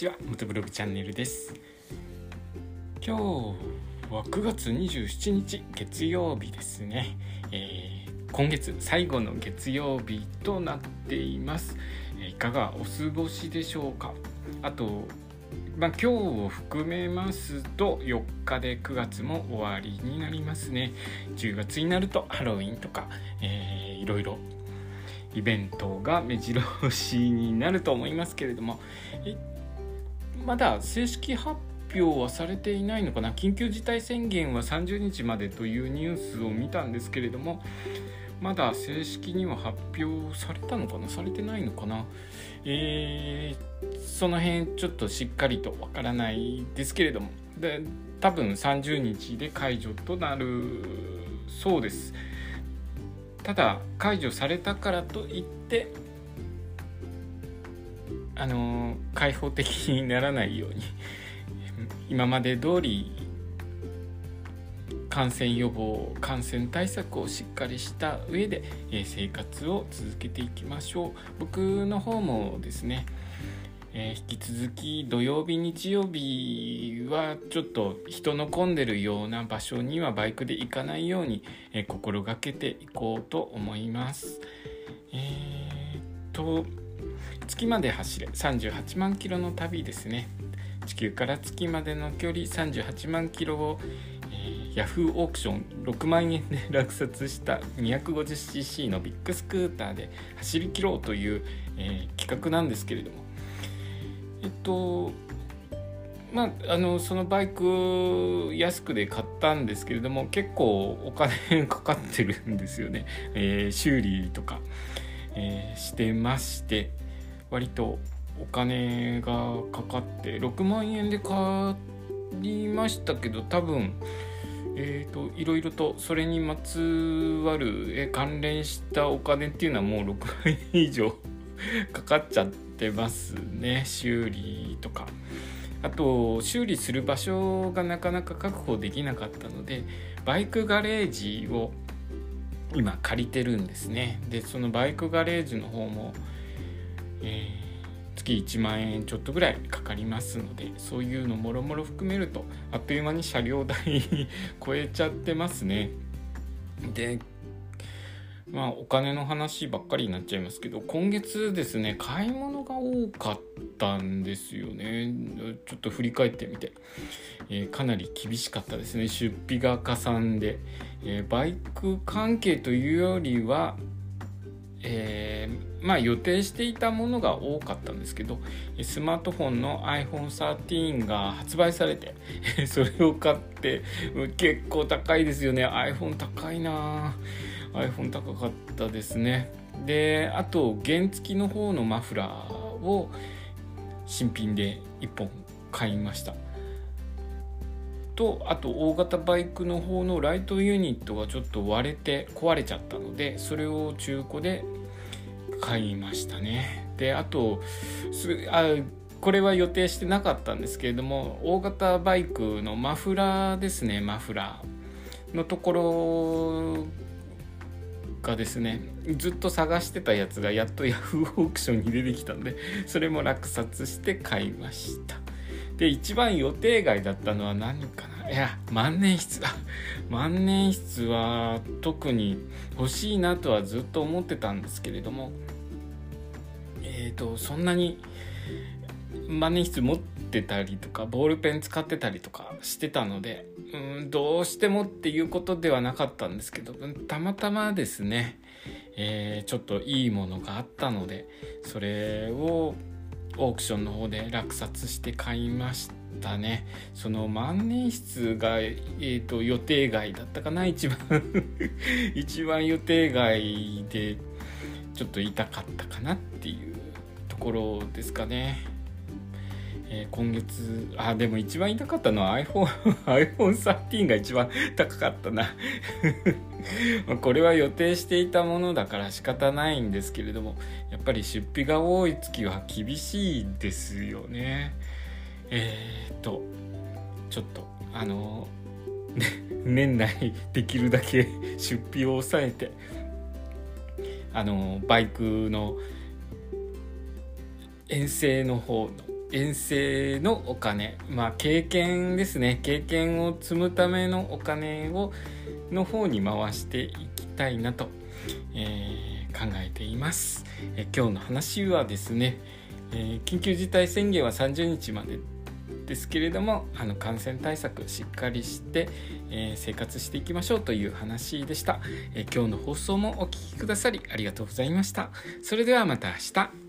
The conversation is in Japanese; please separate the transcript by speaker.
Speaker 1: ちは元ブログチャンネルです。今日は9月27日月曜日ですね、えー、今月最後の月曜日となっています。いかがお過ごしでしょうか？あとまあ、今日を含めますと4日で9月も終わりになりますね。10月になるとハロウィンとか、えー、いろいろイベントが目白押しになると思いますけれども。まだ正式発表はされていないのかな？緊急事態宣言は30日までというニュースを見たんですけれどもまだ正式には発表されたのかな？されてないのかな？えー、その辺ちょっとしっかりとわからないですけれども。で多分30日で解除となるそうです。ただ解除されたからといってあの開放的にならないように 今まで通り感染予防感染対策をしっかりした上で、え生活を続けていきましょう。僕の方もですね、えー、引き続き土曜日日曜日はちょっと人の混んでるような場所にはバイクで行かないように、えー、心がけていこうと思います。えー、っと月まで走れ38万キロの旅ですね。地球から月までの距離38万キロを、えー、ヤフーオークション6万円で落札した 250cc のビッグスクーターで走り切ろうという、えー、企画なんですけれども。えっとまあ、あのそのバイク安くで買ったんですけれども結構お金 かかってるんですよね、えー、修理とか、えー、してまして。割とお金がかかって6万円で買いましたけど多分えーと、いろいろとそれにまつわるえ関連したお金っていうのはもう6万円以上 かかっちゃってますね修理とか。あと修理する場所がなかなか確保できなかったのでバイクガレージを今借りてるんですね。でそのバイクガレージの方も、えー月1万円ちょっとぐらいかかりますのでそういうのもろもろ含めるとあっという間に車両代超えちゃってますね。でまあお金の話ばっかりになっちゃいますけど今月ですね買い物が多かったんですよね。ちょっと振り返ってみて、えー、かなり厳しかったですね。出費がかさんで、えー、バイク関係というよりはえー、まあ予定していたものが多かったんですけどスマートフォンの iPhone13 が発売されて それを買って結構高いですよね。iPhone 高いな。iPhone 高かったですね。であと原付きの方のマフラーを新品で1本買いました。とあと大型バイクの方のライトユニットがちょっと割れて壊れちゃったのでそれを中古で買いましたね。であとあこれは予定してなかったんですけれども大型バイクのマフラーですねマフラー。のところがですねずっと探してたやつがやっとヤフーオークションに出てきたんでそれも落札して買いました。で一番予定外だったのは何かな？いや万年筆。だ万年筆は特に欲しいなとはずっと思ってたんですけれども。えっ、ー、とそんなに万年筆持ってたりとかボールペン使ってたりとかしてたのでうんどうしてもっていうことではなかったんですけどたまたまですね、えー、ちょっといいものがあったのでそれをオークションの方で落札して買いましたね。その万年筆が、えーと、予定外だったかな一番。一番予定外でちょっと痛かったかなっていうところですかね。えー、今月あでも一番痛かったのは iPhone iPhone13 が一番高かったな。これは予定していたものだから仕方ないんですけれどもやっぱり出費が多い月は厳しいですよね。えー、っとちょっとあの 年内できるだけ出費を抑えてあのバイクの遠征の方の遠征のお金。まあ経験ですね。経験を積むためのお金をの方に回していきたいなと、えー、考えています、えー、今日の話はですね、えー、緊急事態宣言は30日までですけれどもあの感染対策しっかりして、え生活していきましょうという話でした、え今日の放送もお聴きくださりありがとうございました。それではまた明日。